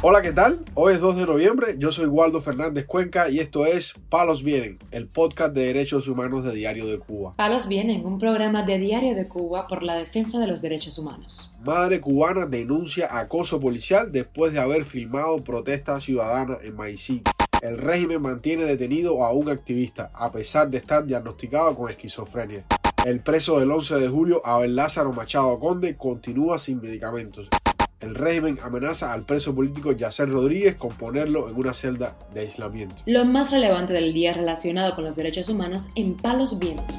Hola, ¿qué tal? Hoy es 2 de noviembre, yo soy Waldo Fernández Cuenca y esto es Palos Vienen, el podcast de derechos humanos de Diario de Cuba. Palos Vienen, un programa de Diario de Cuba por la defensa de los derechos humanos. Madre cubana denuncia acoso policial después de haber filmado protesta ciudadana en Maicí. El régimen mantiene detenido a un activista a pesar de estar diagnosticado con esquizofrenia. El preso del 11 de julio, Abel Lázaro Machado Conde, continúa sin medicamentos. El régimen amenaza al preso político Yacer Rodríguez con ponerlo en una celda de aislamiento. Lo más relevante del día relacionado con los derechos humanos en Palos Vientos.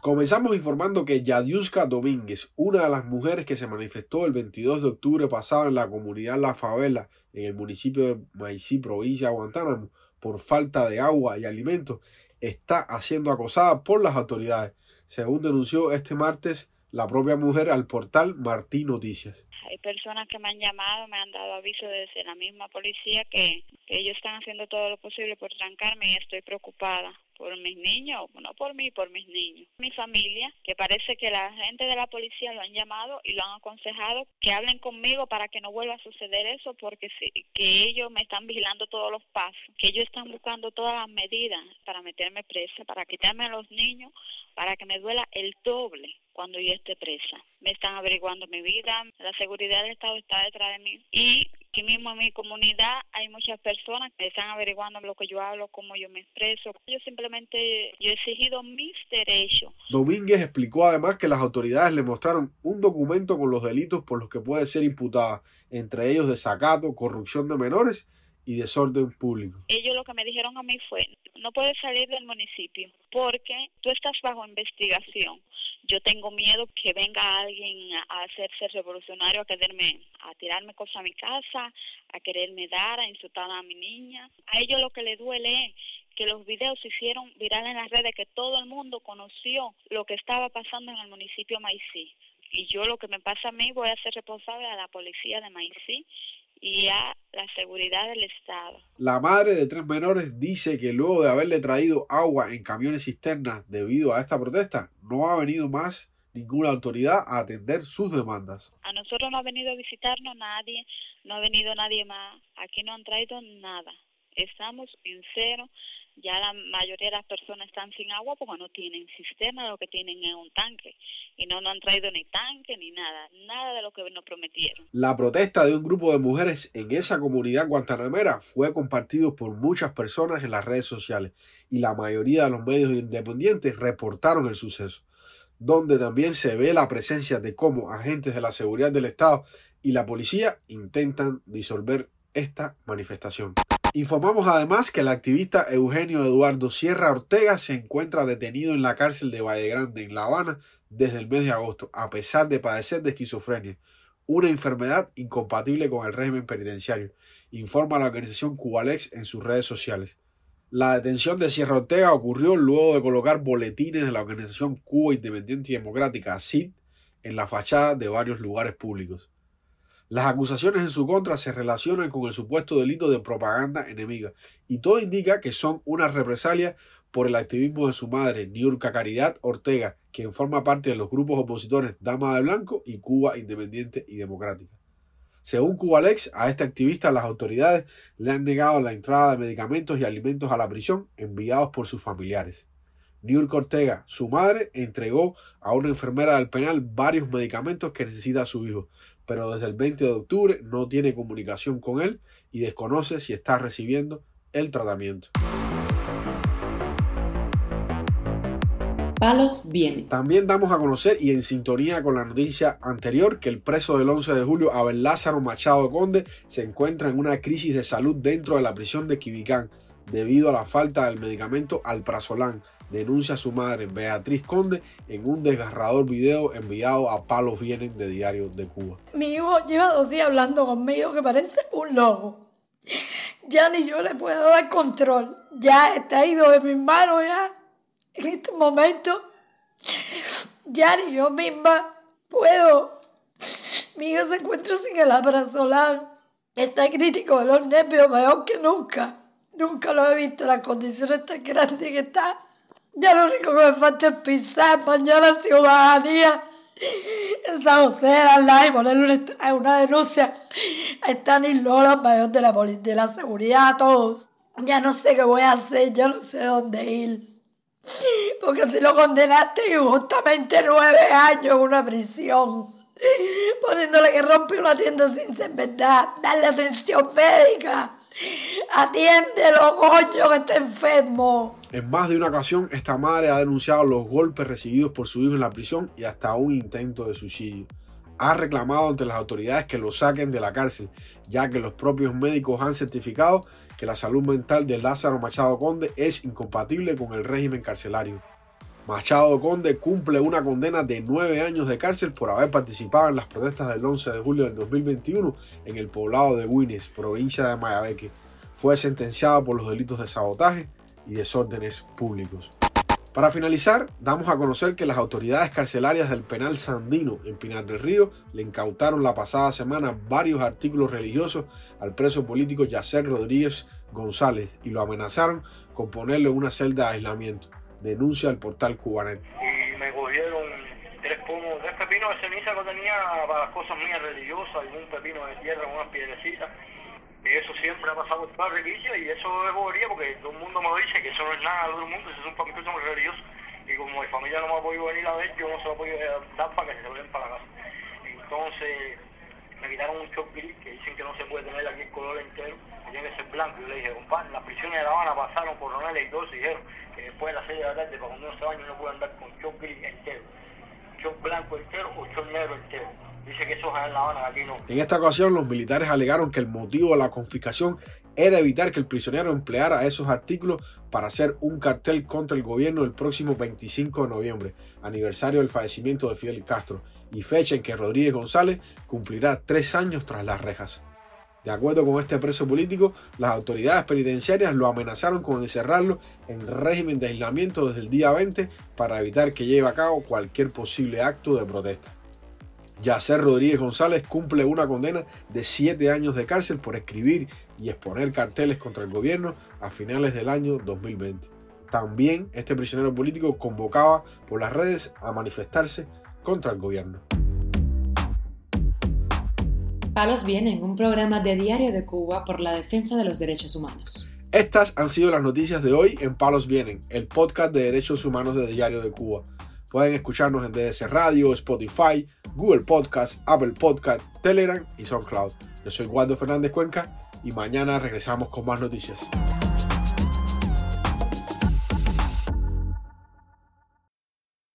Comenzamos informando que Yadiuska Domínguez, una de las mujeres que se manifestó el 22 de octubre pasado en la comunidad La Favela, en el municipio de Maicí, provincia de Guantánamo, por falta de agua y alimentos, está siendo acosada por las autoridades, según denunció este martes la propia mujer al portal Martín Noticias. Hay personas que me han llamado, me han dado aviso desde la misma policía que, ellos están haciendo todo lo posible por trancarme y estoy preocupada por mis niños, no por mí, por mis niños. Mi familia, que parece que la gente de la policía lo han llamado y lo han aconsejado que hablen conmigo para que no vuelva a suceder eso, porque sí, que ellos me están vigilando todos los pasos, que ellos están buscando todas las medidas para meterme presa, para quitarme a los niños, para que me duela el doble cuando yo esté presa. Me están averiguando mi vida, la seguridad del Estado está detrás de mí y aquí mismo en mi comunidad hay muchas personas que están averiguando lo que yo hablo, cómo yo me expreso. Yo simplemente yo he exigido mis derechos. Domínguez explicó además que las autoridades le mostraron un documento con los delitos por los que puede ser imputada, entre ellos desacato, corrupción de menores y desorden público. Ellos lo que me dijeron a mí fue, no puedes salir del municipio porque tú estás bajo investigación. Yo tengo miedo que venga alguien a hacerse revolucionario, a quererme, a tirarme cosas a mi casa, a quererme dar, a insultar a mi niña. A ellos lo que les duele es que los videos se hicieron virales en las redes, que todo el mundo conoció lo que estaba pasando en el municipio Maicí. Y yo lo que me pasa a mí voy a ser responsable a la policía de Maicí y a la seguridad del Estado. La madre de tres menores dice que luego de haberle traído agua en camiones cisternas debido a esta protesta, no ha venido más ninguna autoridad a atender sus demandas. A nosotros no ha venido a visitarnos nadie, no ha venido nadie más, aquí no han traído nada. Estamos en cero, ya la mayoría de las personas están sin agua porque no tienen sistema, lo que tienen es un tanque. Y no nos han traído ni tanque ni nada, nada de lo que nos prometieron. La protesta de un grupo de mujeres en esa comunidad guantanamera fue compartido por muchas personas en las redes sociales y la mayoría de los medios independientes reportaron el suceso, donde también se ve la presencia de cómo agentes de la seguridad del Estado y la policía intentan disolver esta manifestación. Informamos además que el activista Eugenio Eduardo Sierra Ortega se encuentra detenido en la cárcel de Valle Grande, en La Habana, desde el mes de agosto, a pesar de padecer de esquizofrenia, una enfermedad incompatible con el régimen penitenciario, informa la organización Cubalex en sus redes sociales. La detención de Sierra Ortega ocurrió luego de colocar boletines de la organización Cuba Independiente y Democrática, CID, en la fachada de varios lugares públicos. Las acusaciones en su contra se relacionan con el supuesto delito de propaganda enemiga y todo indica que son una represalia por el activismo de su madre, Niurka Caridad Ortega, quien forma parte de los grupos opositores Dama de Blanco y Cuba Independiente y Democrática. Según Cubalex, a este activista las autoridades le han negado la entrada de medicamentos y alimentos a la prisión enviados por sus familiares. Niurka Ortega, su madre, entregó a una enfermera del penal varios medicamentos que necesita su hijo, pero desde el 20 de octubre no tiene comunicación con él y desconoce si está recibiendo el tratamiento. Palos viene. También damos a conocer y en sintonía con la noticia anterior que el preso del 11 de julio, Abel Lázaro Machado Conde, se encuentra en una crisis de salud dentro de la prisión de Quibicán debido a la falta del medicamento alprazolam, denuncia a su madre Beatriz Conde en un desgarrador video enviado a Palos Vienen de Diario de Cuba. Mi hijo lleva dos días hablando conmigo que parece un loco. Ya ni yo le puedo dar control. Ya está ido de mis manos ya. En este momento ya ni yo misma puedo. Mi hijo se encuentra sin el abrazolán. Está crítico de los nervios mejor que nunca. Nunca lo he visto, las condiciones tan grandes que está. Ya lo único que me falta es pisar, bañar la ciudadanía esa la y ponerle una, una denuncia a Stanilola, mayor de la, de la seguridad a todos. Ya no sé qué voy a hacer, ya no sé dónde ir. Porque si lo condenaste injustamente nueve años en una prisión, poniéndole que rompe una tienda sin ser verdad, darle atención médica. Atiéndelo, coño, que está enfermo. En más de una ocasión, esta madre ha denunciado los golpes recibidos por su hijo en la prisión y hasta un intento de suicidio. Ha reclamado ante las autoridades que lo saquen de la cárcel, ya que los propios médicos han certificado que la salud mental de Lázaro Machado Conde es incompatible con el régimen carcelario. Machado Conde cumple una condena de nueve años de cárcel por haber participado en las protestas del 11 de julio del 2021 en el poblado de Winnes, provincia de Mayabeque. Fue sentenciado por los delitos de sabotaje y desórdenes públicos. Para finalizar, damos a conocer que las autoridades carcelarias del penal Sandino en Pinar del Río le incautaron la pasada semana varios artículos religiosos al preso político Yacer Rodríguez González y lo amenazaron con ponerle una celda de aislamiento. Denuncia el portal Cubanet. Y me cogieron tres pomos, tres pepinos de ceniza que tenía para las cosas mías religiosas, algún pepino de tierra, unas piedrecitas eso siempre ha pasado por toda la requilla y eso es bobería porque todo el mundo me dice que eso no es nada del otro mundo, eso es un familia religioso y como mi familia no me ha podido venir a ver, yo no se lo he podido dar para que se vayan para la casa. Entonces me quitaron un shock gris que dicen que no se puede tener aquí el color entero, que tiene que ser blanco. Y le dije, compadre, las prisiones de La Habana pasaron por Ronald y dos y dijeron que después de las 6 de la tarde, para cuando uno se bañe, no puede andar con shock gris entero, shock blanco entero o shock negro entero. Dice que eso es en La aquí no. En esta ocasión, los militares alegaron que el motivo de la confiscación era evitar que el prisionero empleara esos artículos para hacer un cartel contra el gobierno el próximo 25 de noviembre, aniversario del fallecimiento de Fidel Castro, y fecha en que Rodríguez González cumplirá tres años tras las rejas. De acuerdo con este preso político, las autoridades penitenciarias lo amenazaron con encerrarlo en régimen de aislamiento desde el día 20 para evitar que lleve a cabo cualquier posible acto de protesta. Yacer Rodríguez González cumple una condena de 7 años de cárcel por escribir y exponer carteles contra el gobierno a finales del año 2020. También este prisionero político convocaba por las redes a manifestarse contra el gobierno. Palos Vienen, un programa de Diario de Cuba por la defensa de los derechos humanos. Estas han sido las noticias de hoy en Palos Vienen, el podcast de derechos humanos de Diario de Cuba. Pueden escucharnos en DS Radio, Spotify, Google Podcast, Apple Podcast, Telegram y SoundCloud. Yo soy Waldo Fernández Cuenca y mañana regresamos con más noticias.